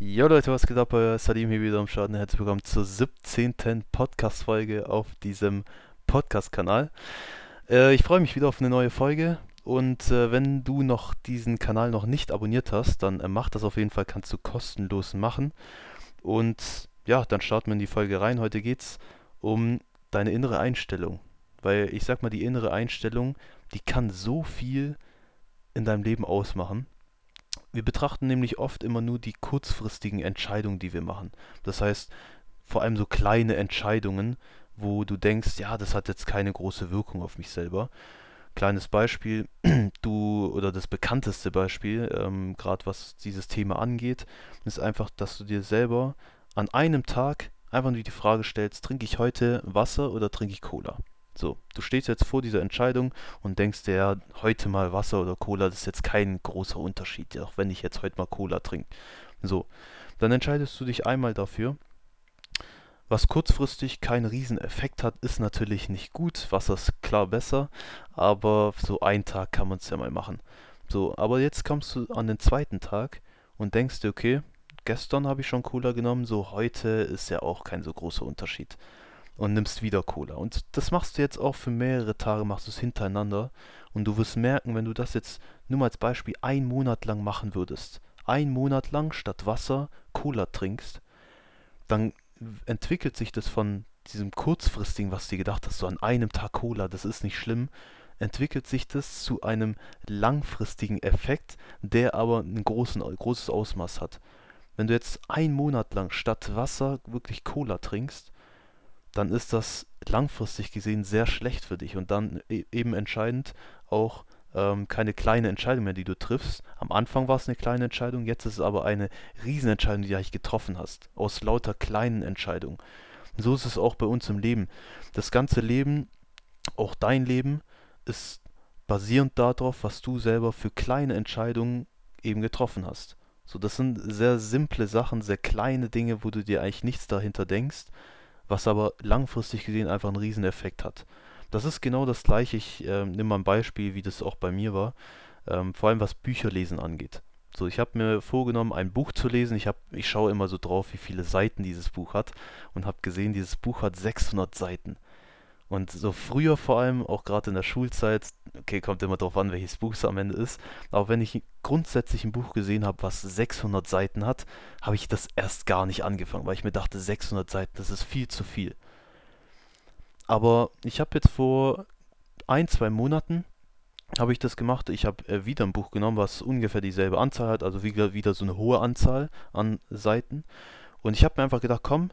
Jo Leute, was geht ab? Euer Salim hier wieder am Start. und Herzlich willkommen zur 17. Podcast-Folge auf diesem Podcast-Kanal. Äh, ich freue mich wieder auf eine neue Folge und äh, wenn du noch diesen Kanal noch nicht abonniert hast, dann äh, mach das auf jeden Fall, kannst du kostenlos machen. Und ja, dann starten wir in die Folge rein. Heute geht es um deine innere Einstellung. Weil ich sag mal, die innere Einstellung, die kann so viel in deinem Leben ausmachen. Wir betrachten nämlich oft immer nur die kurzfristigen Entscheidungen, die wir machen. Das heißt, vor allem so kleine Entscheidungen, wo du denkst, ja, das hat jetzt keine große Wirkung auf mich selber. Kleines Beispiel, du oder das bekannteste Beispiel, ähm, gerade was dieses Thema angeht, ist einfach, dass du dir selber an einem Tag einfach nur die Frage stellst, trinke ich heute Wasser oder trinke ich Cola? So, du stehst jetzt vor dieser Entscheidung und denkst dir, ja, heute mal Wasser oder Cola, das ist jetzt kein großer Unterschied, auch wenn ich jetzt heute mal Cola trinke. So, dann entscheidest du dich einmal dafür. Was kurzfristig keinen Rieseneffekt hat, ist natürlich nicht gut. Wasser ist klar besser, aber so einen Tag kann man es ja mal machen. So, aber jetzt kommst du an den zweiten Tag und denkst dir, okay, gestern habe ich schon Cola genommen, so heute ist ja auch kein so großer Unterschied und nimmst wieder Cola. Und das machst du jetzt auch für mehrere Tage, machst du es hintereinander. Und du wirst merken, wenn du das jetzt nur mal als Beispiel einen Monat lang machen würdest, einen Monat lang statt Wasser Cola trinkst, dann entwickelt sich das von diesem kurzfristigen, was du dir gedacht hast, so an einem Tag Cola, das ist nicht schlimm, entwickelt sich das zu einem langfristigen Effekt, der aber ein großen, großes Ausmaß hat. Wenn du jetzt einen Monat lang statt Wasser wirklich Cola trinkst, dann ist das langfristig gesehen sehr schlecht für dich und dann e eben entscheidend auch ähm, keine kleine Entscheidung mehr, die du triffst. Am Anfang war es eine kleine Entscheidung, jetzt ist es aber eine Riesenentscheidung, die du eigentlich getroffen hast, aus lauter kleinen Entscheidungen. Und so ist es auch bei uns im Leben. Das ganze Leben, auch dein Leben, ist basierend darauf, was du selber für kleine Entscheidungen eben getroffen hast. So, das sind sehr simple Sachen, sehr kleine Dinge, wo du dir eigentlich nichts dahinter denkst, was aber langfristig gesehen einfach einen Rieseneffekt hat. Das ist genau das gleiche. Ich äh, nehme mal ein Beispiel, wie das auch bei mir war, ähm, vor allem was Bücherlesen angeht. So, ich habe mir vorgenommen, ein Buch zu lesen. Ich, hab, ich schaue immer so drauf, wie viele Seiten dieses Buch hat und habe gesehen, dieses Buch hat 600 Seiten. Und so früher vor allem, auch gerade in der Schulzeit, okay, kommt immer darauf an, welches Buch es am Ende ist, aber wenn ich grundsätzlich ein Buch gesehen habe, was 600 Seiten hat, habe ich das erst gar nicht angefangen, weil ich mir dachte, 600 Seiten, das ist viel zu viel. Aber ich habe jetzt vor ein, zwei Monaten habe ich das gemacht. Ich habe äh, wieder ein Buch genommen, was ungefähr dieselbe Anzahl hat, also wieder, wieder so eine hohe Anzahl an Seiten. Und ich habe mir einfach gedacht, komm,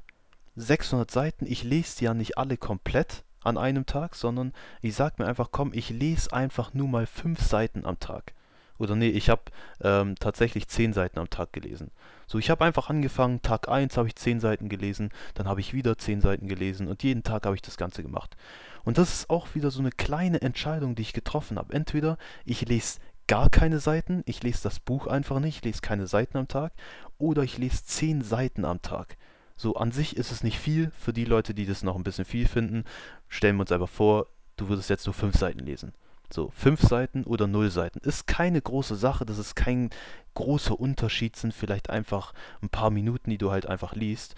600 Seiten, ich lese die ja nicht alle komplett an einem Tag, sondern ich sage mir einfach, komm, ich lese einfach nur mal 5 Seiten am Tag. Oder nee, ich habe ähm, tatsächlich 10 Seiten am Tag gelesen. So, ich habe einfach angefangen, Tag eins habe ich 10 Seiten gelesen, dann habe ich wieder 10 Seiten gelesen und jeden Tag habe ich das Ganze gemacht. Und das ist auch wieder so eine kleine Entscheidung, die ich getroffen habe. Entweder ich lese gar keine Seiten, ich lese das Buch einfach nicht, ich lese keine Seiten am Tag, oder ich lese 10 Seiten am Tag. So, an sich ist es nicht viel. Für die Leute, die das noch ein bisschen viel finden, stellen wir uns einfach vor, du würdest jetzt nur fünf Seiten lesen. So, fünf Seiten oder null Seiten. Ist keine große Sache, das ist kein großer Unterschied, sind vielleicht einfach ein paar Minuten, die du halt einfach liest.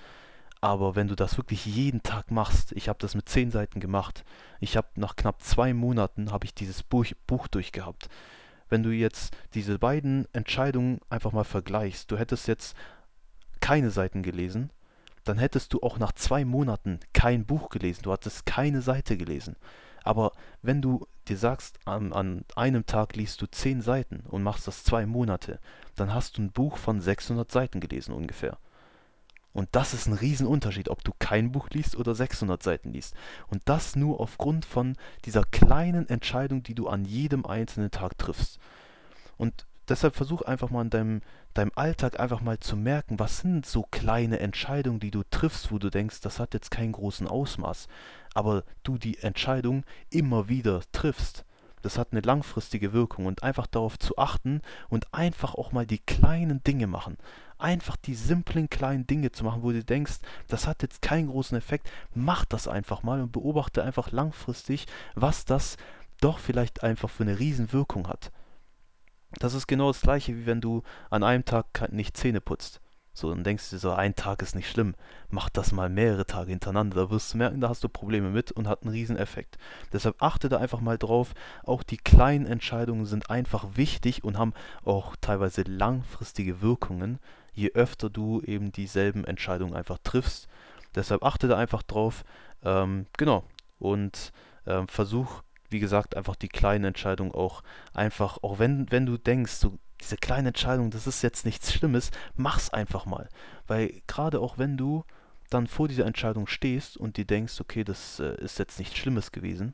Aber wenn du das wirklich jeden Tag machst, ich habe das mit zehn Seiten gemacht, ich habe nach knapp zwei Monaten habe ich dieses Buch, Buch durchgehabt. Wenn du jetzt diese beiden Entscheidungen einfach mal vergleichst, du hättest jetzt keine Seiten gelesen dann hättest du auch nach zwei Monaten kein Buch gelesen, du hattest keine Seite gelesen. Aber wenn du dir sagst, an, an einem Tag liest du zehn Seiten und machst das zwei Monate, dann hast du ein Buch von 600 Seiten gelesen ungefähr. Und das ist ein Riesenunterschied, ob du kein Buch liest oder 600 Seiten liest. Und das nur aufgrund von dieser kleinen Entscheidung, die du an jedem einzelnen Tag triffst. Und deshalb versuch einfach mal in deinem, deinem Alltag einfach mal zu merken, was sind so kleine Entscheidungen, die du triffst, wo du denkst, das hat jetzt keinen großen Ausmaß, aber du die Entscheidung immer wieder triffst. Das hat eine langfristige Wirkung und einfach darauf zu achten und einfach auch mal die kleinen Dinge machen. Einfach die simplen kleinen Dinge zu machen, wo du denkst, das hat jetzt keinen großen Effekt. Mach das einfach mal und beobachte einfach langfristig, was das doch vielleicht einfach für eine Riesenwirkung hat. Das ist genau das gleiche, wie wenn du an einem Tag nicht Zähne putzt. So, dann denkst du dir so, ein Tag ist nicht schlimm. Mach das mal mehrere Tage hintereinander. Da wirst du merken, da hast du Probleme mit und hat einen riesen Effekt. Deshalb achte da einfach mal drauf. Auch die kleinen Entscheidungen sind einfach wichtig und haben auch teilweise langfristige Wirkungen, je öfter du eben dieselben Entscheidungen einfach triffst. Deshalb achte da einfach drauf. Ähm, genau. Und ähm, versuch, wie gesagt, einfach die kleinen Entscheidungen auch einfach, auch wenn, wenn du denkst, so, diese kleine Entscheidung, das ist jetzt nichts Schlimmes, mach's einfach mal. Weil gerade auch wenn du dann vor dieser Entscheidung stehst und dir denkst, okay, das äh, ist jetzt nichts Schlimmes gewesen,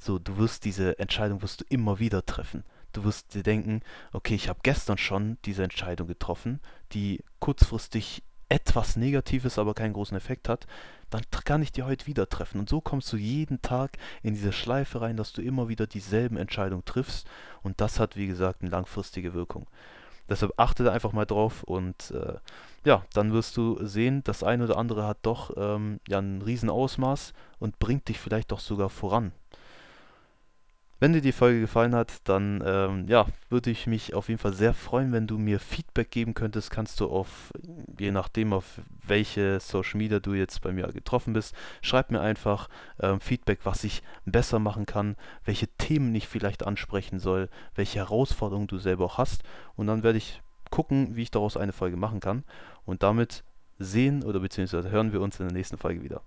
so, du wirst diese Entscheidung wirst du immer wieder treffen. Du wirst dir denken, okay, ich habe gestern schon diese Entscheidung getroffen, die kurzfristig etwas Negatives, aber keinen großen Effekt hat, dann kann ich die heute wieder treffen. Und so kommst du jeden Tag in diese Schleife rein, dass du immer wieder dieselben Entscheidungen triffst. Und das hat, wie gesagt, eine langfristige Wirkung. Deshalb achte da einfach mal drauf und äh, ja, dann wirst du sehen, das eine oder andere hat doch ähm, ja, ein Riesenausmaß und bringt dich vielleicht doch sogar voran. Wenn dir die Folge gefallen hat, dann ähm, ja, würde ich mich auf jeden Fall sehr freuen, wenn du mir Feedback geben könntest. Kannst du auf, je nachdem, auf welche Social Media du jetzt bei mir getroffen bist, schreib mir einfach ähm, Feedback, was ich besser machen kann, welche Themen ich vielleicht ansprechen soll, welche Herausforderungen du selber auch hast. Und dann werde ich gucken, wie ich daraus eine Folge machen kann. Und damit sehen oder beziehungsweise hören wir uns in der nächsten Folge wieder.